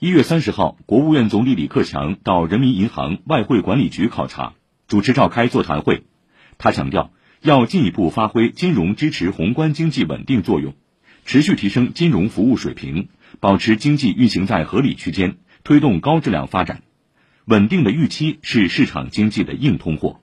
一月三十号国务院总理李克强到人民银行外汇管理局考察主持召开座谈会。他强调要进一步发挥金融支持宏观经济稳定作用持续提升金融服务水平保持经济运行在合理区间推动高质量发展。稳定的预期是市场经济的硬通货。